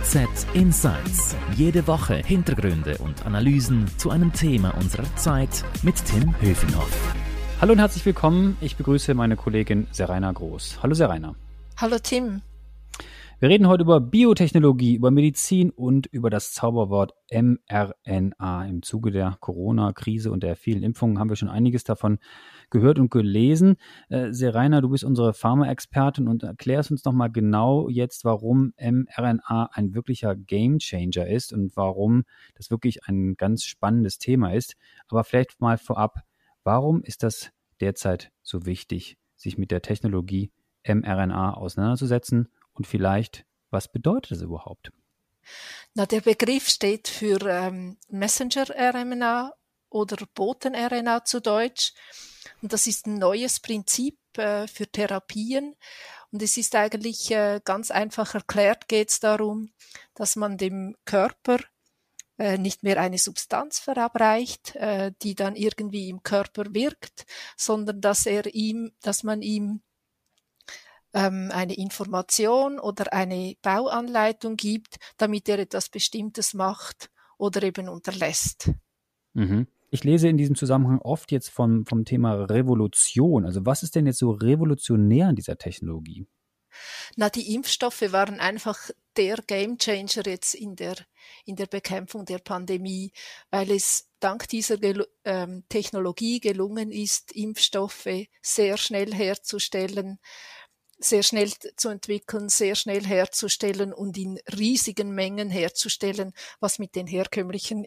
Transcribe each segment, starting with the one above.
OZ Insights. Jede Woche Hintergründe und Analysen zu einem Thema unserer Zeit mit Tim Höfenhoff. Hallo und herzlich willkommen. Ich begrüße meine Kollegin Serena Groß. Hallo Serena. Hallo Tim. Wir reden heute über Biotechnologie, über Medizin und über das Zauberwort mRNA. Im Zuge der Corona-Krise und der vielen Impfungen haben wir schon einiges davon gehört und gelesen. Äh, Serena, du bist unsere Pharma-Expertin und erklärst uns nochmal genau jetzt, warum mRNA ein wirklicher Gamechanger ist und warum das wirklich ein ganz spannendes Thema ist. Aber vielleicht mal vorab, warum ist das derzeit so wichtig, sich mit der Technologie mRNA auseinanderzusetzen und vielleicht, was bedeutet das überhaupt? Na, der Begriff steht für ähm, Messenger-RNA oder Boten-RNA zu Deutsch. Und das ist ein neues Prinzip äh, für Therapien. Und es ist eigentlich äh, ganz einfach erklärt, geht es darum, dass man dem Körper äh, nicht mehr eine Substanz verabreicht, äh, die dann irgendwie im Körper wirkt, sondern dass er ihm, dass man ihm ähm, eine Information oder eine Bauanleitung gibt, damit er etwas Bestimmtes macht oder eben unterlässt. Mhm. Ich lese in diesem Zusammenhang oft jetzt vom, vom Thema Revolution. Also was ist denn jetzt so revolutionär an dieser Technologie? Na, die Impfstoffe waren einfach der Gamechanger jetzt in der, in der Bekämpfung der Pandemie, weil es dank dieser Gel ähm, Technologie gelungen ist, Impfstoffe sehr schnell herzustellen, sehr schnell zu entwickeln, sehr schnell herzustellen und in riesigen Mengen herzustellen, was mit den herkömmlichen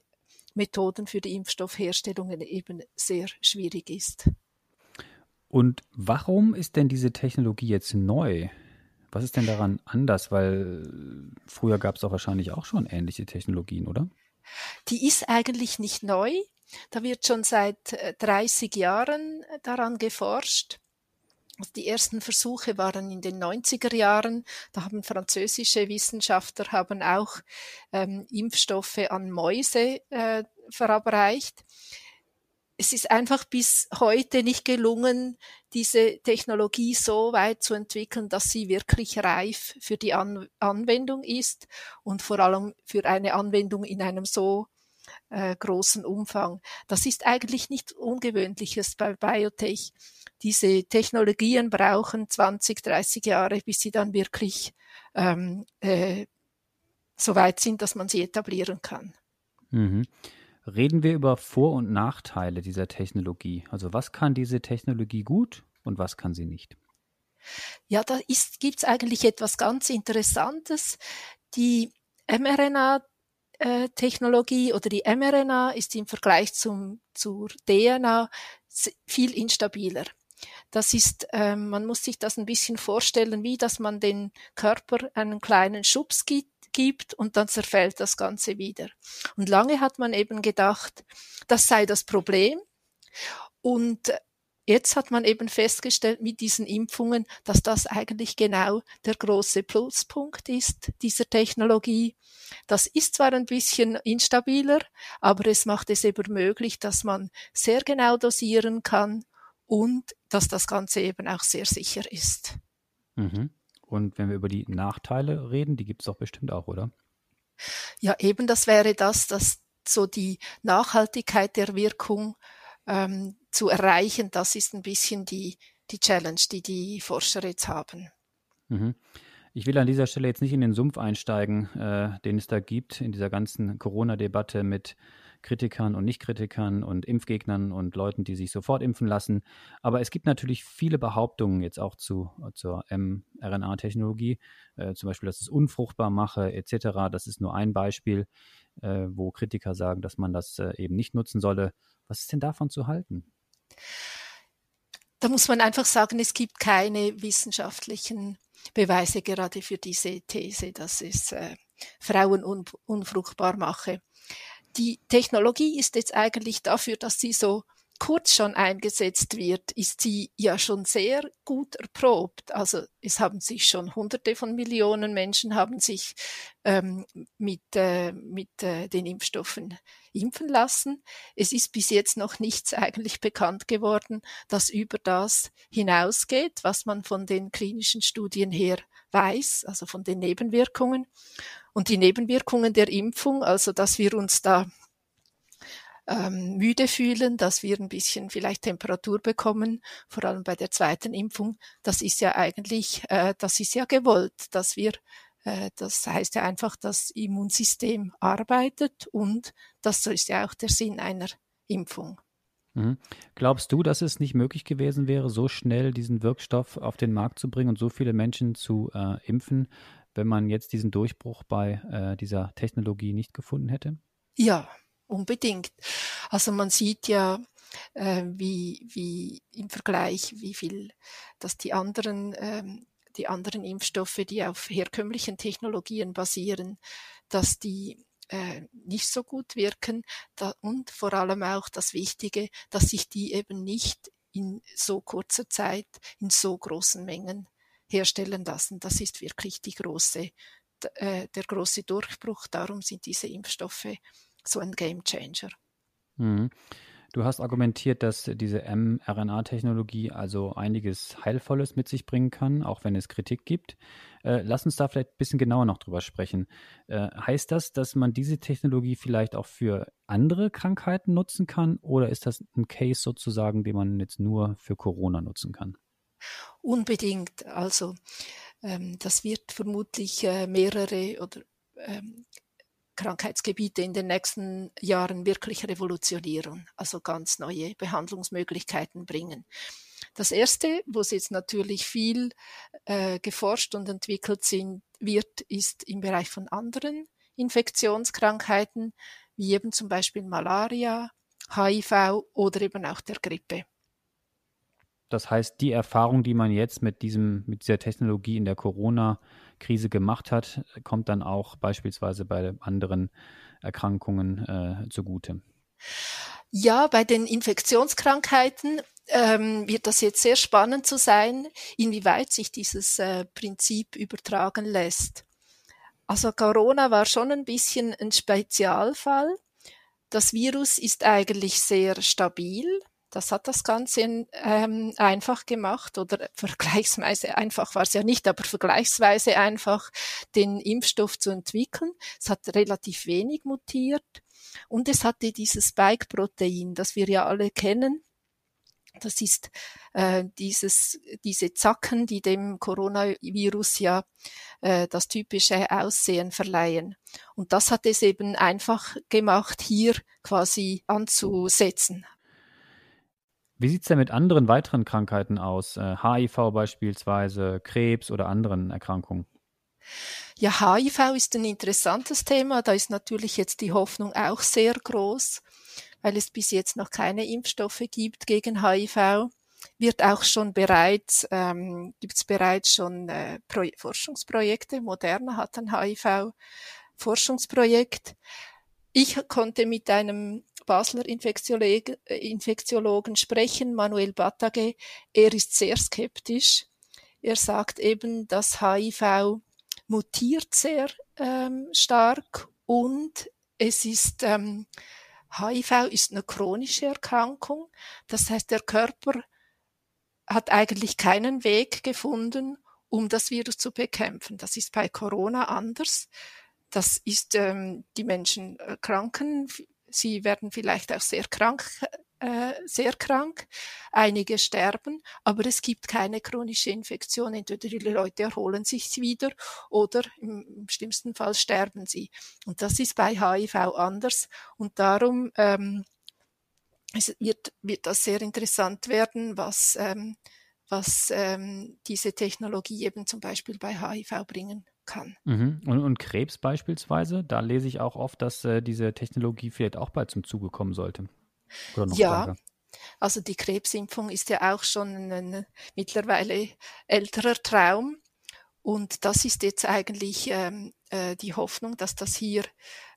Methoden für die Impfstoffherstellung eben sehr schwierig ist. Und warum ist denn diese Technologie jetzt neu? Was ist denn daran anders? Weil früher gab es doch wahrscheinlich auch schon ähnliche Technologien, oder? Die ist eigentlich nicht neu. Da wird schon seit 30 äh, Jahren daran geforscht. Also die ersten Versuche waren in den 90er Jahren. Da haben französische Wissenschaftler haben auch ähm, Impfstoffe an Mäuse äh, verabreicht. Es ist einfach bis heute nicht gelungen, diese Technologie so weit zu entwickeln, dass sie wirklich reif für die An Anwendung ist und vor allem für eine Anwendung in einem so äh, großen Umfang. Das ist eigentlich nicht ungewöhnliches bei Biotech diese Technologien brauchen 20, 30 Jahre, bis sie dann wirklich ähm, äh, so weit sind, dass man sie etablieren kann. Mhm. Reden wir über Vor- und Nachteile dieser Technologie. Also was kann diese Technologie gut und was kann sie nicht? Ja, da gibt es eigentlich etwas ganz Interessantes. Die mRNA Technologie oder die mRNA ist im Vergleich zum, zur DNA viel instabiler. Das ist, äh, man muss sich das ein bisschen vorstellen, wie dass man den Körper einen kleinen Schubs gibt, gibt und dann zerfällt das Ganze wieder. Und lange hat man eben gedacht, das sei das Problem. Und jetzt hat man eben festgestellt mit diesen Impfungen, dass das eigentlich genau der große Pluspunkt ist dieser Technologie. Das ist zwar ein bisschen instabiler, aber es macht es eben möglich, dass man sehr genau dosieren kann und dass das Ganze eben auch sehr sicher ist. Mhm. Und wenn wir über die Nachteile reden, die gibt es doch bestimmt auch, oder? Ja, eben das wäre das, dass so die Nachhaltigkeit der Wirkung ähm, zu erreichen, das ist ein bisschen die, die Challenge, die die Forscher jetzt haben. Mhm. Ich will an dieser Stelle jetzt nicht in den Sumpf einsteigen, äh, den es da gibt, in dieser ganzen Corona-Debatte mit Kritikern und Nicht-Kritikern und Impfgegnern und Leuten, die sich sofort impfen lassen. Aber es gibt natürlich viele Behauptungen jetzt auch zu, zur mRNA-Technologie, äh, zum Beispiel, dass es unfruchtbar mache etc. Das ist nur ein Beispiel, äh, wo Kritiker sagen, dass man das äh, eben nicht nutzen solle. Was ist denn davon zu halten? Da muss man einfach sagen, es gibt keine wissenschaftlichen Beweise gerade für diese These, dass es äh, Frauen un unfruchtbar mache die Technologie ist jetzt eigentlich dafür, dass sie so kurz schon eingesetzt wird, ist sie ja schon sehr gut erprobt. Also es haben sich schon Hunderte von Millionen Menschen haben sich ähm, mit, äh, mit äh, den Impfstoffen impfen lassen. Es ist bis jetzt noch nichts eigentlich bekannt geworden, das über das hinausgeht, was man von den klinischen Studien her weiß, also von den Nebenwirkungen. Und die Nebenwirkungen der Impfung, also dass wir uns da ähm, müde fühlen, dass wir ein bisschen vielleicht Temperatur bekommen, vor allem bei der zweiten Impfung, das ist ja eigentlich, äh, das ist ja gewollt, dass wir äh, das heißt ja einfach, das Immunsystem arbeitet und das ist ja auch der Sinn einer Impfung. Mhm. Glaubst du, dass es nicht möglich gewesen wäre, so schnell diesen Wirkstoff auf den Markt zu bringen und so viele Menschen zu äh, impfen, wenn man jetzt diesen Durchbruch bei äh, dieser Technologie nicht gefunden hätte? Ja, unbedingt. Also man sieht ja, äh, wie, wie im Vergleich, wie viel, dass die anderen, ähm, die anderen Impfstoffe, die auf herkömmlichen Technologien basieren, dass die äh, nicht so gut wirken da, und vor allem auch das Wichtige, dass sich die eben nicht in so kurzer Zeit in so großen Mengen herstellen lassen. Das ist wirklich die große, äh, der große Durchbruch. Darum sind diese Impfstoffe so ein Game Changer. Mhm. Du hast argumentiert, dass diese mRNA-Technologie also einiges Heilvolles mit sich bringen kann, auch wenn es Kritik gibt. Äh, lass uns da vielleicht ein bisschen genauer noch drüber sprechen. Äh, heißt das, dass man diese Technologie vielleicht auch für andere Krankheiten nutzen kann oder ist das ein Case sozusagen, den man jetzt nur für Corona nutzen kann? Unbedingt. Also ähm, das wird vermutlich äh, mehrere oder ähm, Krankheitsgebiete in den nächsten Jahren wirklich revolutionieren, also ganz neue Behandlungsmöglichkeiten bringen. Das erste, wo es jetzt natürlich viel äh, geforscht und entwickelt sind, wird, ist im Bereich von anderen Infektionskrankheiten, wie eben zum Beispiel Malaria, HIV oder eben auch der Grippe. Das heißt, die Erfahrung, die man jetzt mit diesem, mit dieser Technologie in der Corona-Krise gemacht hat, kommt dann auch beispielsweise bei anderen Erkrankungen äh, zugute. Ja, bei den Infektionskrankheiten ähm, wird das jetzt sehr spannend zu sein, inwieweit sich dieses äh, Prinzip übertragen lässt. Also Corona war schon ein bisschen ein Spezialfall. Das Virus ist eigentlich sehr stabil. Das hat das Ganze ähm, einfach gemacht oder vergleichsweise einfach war es ja nicht, aber vergleichsweise einfach den Impfstoff zu entwickeln. Es hat relativ wenig mutiert und es hatte dieses Spike-Protein, das wir ja alle kennen. Das ist äh, dieses, diese Zacken, die dem Coronavirus ja äh, das typische Aussehen verleihen. Und das hat es eben einfach gemacht, hier quasi anzusetzen. Wie sieht es denn mit anderen weiteren Krankheiten aus? HIV äh, beispielsweise, Krebs oder anderen Erkrankungen? Ja, HIV ist ein interessantes Thema. Da ist natürlich jetzt die Hoffnung auch sehr groß, weil es bis jetzt noch keine Impfstoffe gibt gegen HIV. Wird auch schon bereits, ähm, gibt es bereits schon äh, Pro Forschungsprojekte. Moderna hat ein HIV-Forschungsprojekt. Ich konnte mit einem Basler Infektiologen, äh, sprechen, Manuel Batage. Er ist sehr skeptisch. Er sagt eben, dass HIV mutiert sehr ähm, stark und es ist ähm, HIV ist eine chronische Erkrankung. Das heißt, der Körper hat eigentlich keinen Weg gefunden, um das Virus zu bekämpfen. Das ist bei Corona anders. Das ist, ähm, die Menschen äh, kranken, sie werden vielleicht auch sehr krank, äh, sehr krank, einige sterben, aber es gibt keine chronische Infektion. Entweder die Leute erholen sich wieder oder im, im schlimmsten Fall sterben sie. Und das ist bei HIV anders und darum ähm, es wird, wird das sehr interessant werden, was, ähm, was ähm, diese Technologie eben zum Beispiel bei HIV bringen kann. Mhm. Und, und, Krebs beispielsweise, da lese ich auch oft, dass äh, diese Technologie vielleicht auch bald zum Zuge kommen sollte. Oder noch ja, stärker. also die Krebsimpfung ist ja auch schon ein, mittlerweile älterer Traum. Und das ist jetzt eigentlich ähm, äh, die Hoffnung, dass das hier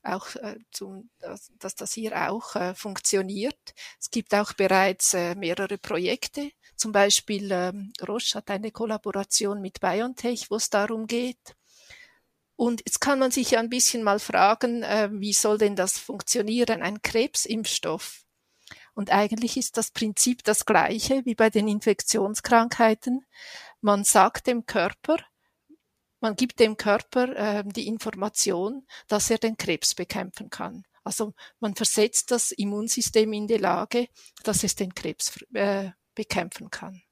auch äh, zum, dass, dass das hier auch äh, funktioniert. Es gibt auch bereits äh, mehrere Projekte. Zum Beispiel ähm, Roche hat eine Kollaboration mit BioNTech, wo es darum geht, und jetzt kann man sich ja ein bisschen mal fragen, äh, wie soll denn das funktionieren, ein Krebsimpfstoff? Und eigentlich ist das Prinzip das gleiche wie bei den Infektionskrankheiten. Man sagt dem Körper, man gibt dem Körper äh, die Information, dass er den Krebs bekämpfen kann. Also man versetzt das Immunsystem in die Lage, dass es den Krebs äh, bekämpfen kann.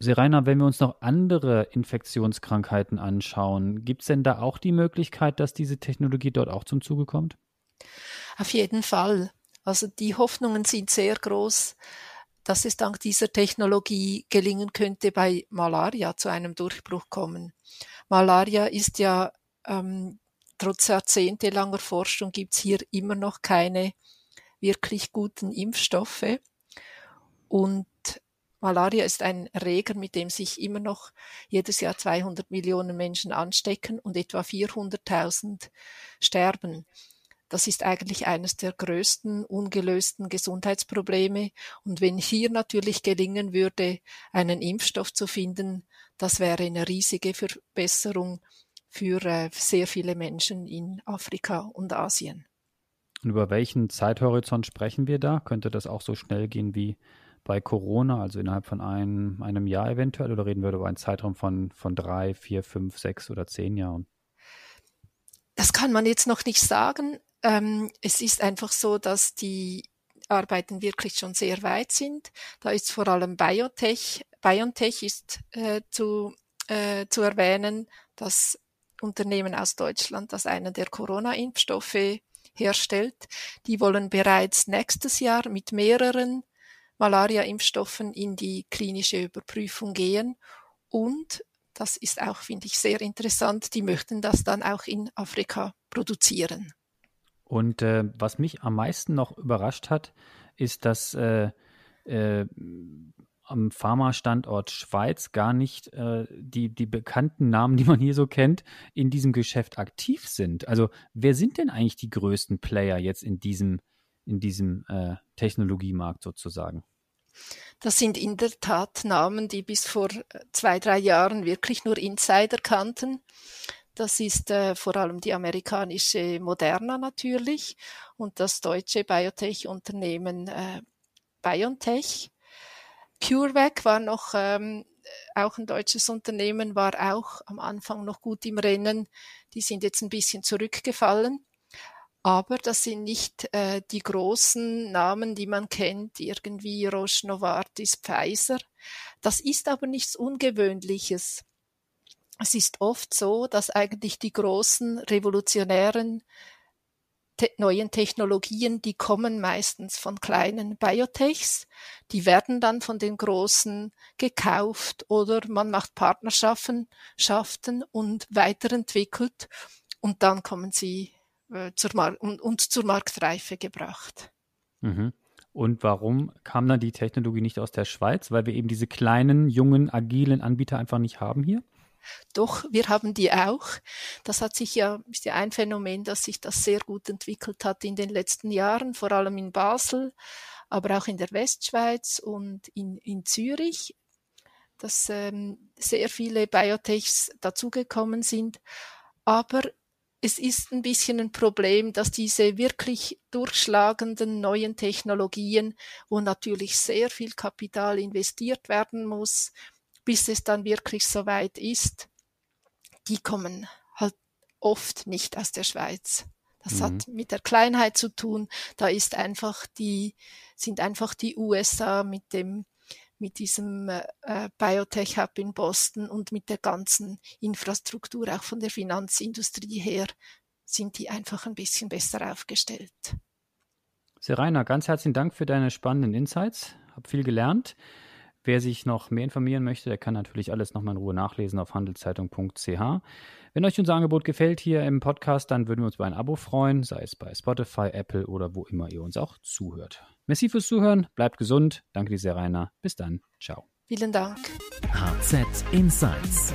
Serena, wenn wir uns noch andere Infektionskrankheiten anschauen, gibt es denn da auch die Möglichkeit, dass diese Technologie dort auch zum Zuge kommt? Auf jeden Fall. Also die Hoffnungen sind sehr groß, dass es dank dieser Technologie gelingen könnte, bei Malaria zu einem Durchbruch kommen. Malaria ist ja ähm, trotz jahrzehntelanger Forschung gibt es hier immer noch keine wirklich guten Impfstoffe. Und Malaria ist ein Erreger, mit dem sich immer noch jedes Jahr 200 Millionen Menschen anstecken und etwa 400.000 sterben. Das ist eigentlich eines der größten ungelösten Gesundheitsprobleme. Und wenn hier natürlich gelingen würde, einen Impfstoff zu finden, das wäre eine riesige Verbesserung für äh, sehr viele Menschen in Afrika und Asien. Und über welchen Zeithorizont sprechen wir da? Könnte das auch so schnell gehen wie bei Corona, also innerhalb von einem, einem Jahr eventuell, oder reden wir über einen Zeitraum von, von drei, vier, fünf, sechs oder zehn Jahren? Das kann man jetzt noch nicht sagen. Ähm, es ist einfach so, dass die Arbeiten wirklich schon sehr weit sind. Da ist vor allem Biotech. BioNTech ist äh, zu, äh, zu erwähnen, das Unternehmen aus Deutschland, das einen der Corona-Impfstoffe herstellt. Die wollen bereits nächstes Jahr mit mehreren Malaria-Impfstoffen in die klinische Überprüfung gehen. Und, das ist auch, finde ich, sehr interessant, die möchten das dann auch in Afrika produzieren. Und äh, was mich am meisten noch überrascht hat, ist, dass äh, äh, am Pharma-Standort Schweiz gar nicht äh, die, die bekannten Namen, die man hier so kennt, in diesem Geschäft aktiv sind. Also wer sind denn eigentlich die größten Player jetzt in diesem, in diesem äh, Technologiemarkt sozusagen? Das sind in der Tat Namen, die bis vor zwei, drei Jahren wirklich nur Insider kannten. Das ist äh, vor allem die amerikanische Moderna natürlich und das deutsche Biotech-Unternehmen äh, BioNTech. CureVac war noch ähm, auch ein deutsches Unternehmen, war auch am Anfang noch gut im Rennen. Die sind jetzt ein bisschen zurückgefallen. Aber das sind nicht äh, die großen Namen, die man kennt, irgendwie Roche, Novartis, Pfizer. Das ist aber nichts Ungewöhnliches. Es ist oft so, dass eigentlich die großen revolutionären te neuen Technologien, die kommen meistens von kleinen Biotechs, die werden dann von den großen gekauft oder man macht Partnerschaften Schaften und weiterentwickelt. Und dann kommen sie äh, zur Mar und, und, zur Marktreife gebracht. Mhm. Und warum kam dann die Technologie nicht aus der Schweiz? Weil wir eben diese kleinen, jungen, agilen Anbieter einfach nicht haben hier? Doch, wir haben die auch. Das hat sich ja, ist ja ein Phänomen, dass sich das sehr gut entwickelt hat in den letzten Jahren, vor allem in Basel, aber auch in der Westschweiz und in, in Zürich, dass ähm, sehr viele Biotechs dazugekommen sind. Aber es ist ein bisschen ein Problem, dass diese wirklich durchschlagenden neuen Technologien, wo natürlich sehr viel Kapital investiert werden muss, bis es dann wirklich soweit ist, die kommen halt oft nicht aus der Schweiz. Das mhm. hat mit der Kleinheit zu tun. Da ist einfach die, sind einfach die USA mit dem, mit diesem äh, Biotech Hub in Boston und mit der ganzen Infrastruktur, auch von der Finanzindustrie her, sind die einfach ein bisschen besser aufgestellt. Serena, ganz herzlichen Dank für deine spannenden Insights. Hab viel gelernt. Wer sich noch mehr informieren möchte, der kann natürlich alles nochmal in Ruhe nachlesen auf handelszeitung.ch. Wenn euch unser Angebot gefällt hier im Podcast, dann würden wir uns über ein Abo freuen, sei es bei Spotify, Apple oder wo immer ihr uns auch zuhört. Merci fürs Zuhören, bleibt gesund. Danke dir sehr, Rainer. Bis dann. Ciao. Vielen Dank. HZ Insights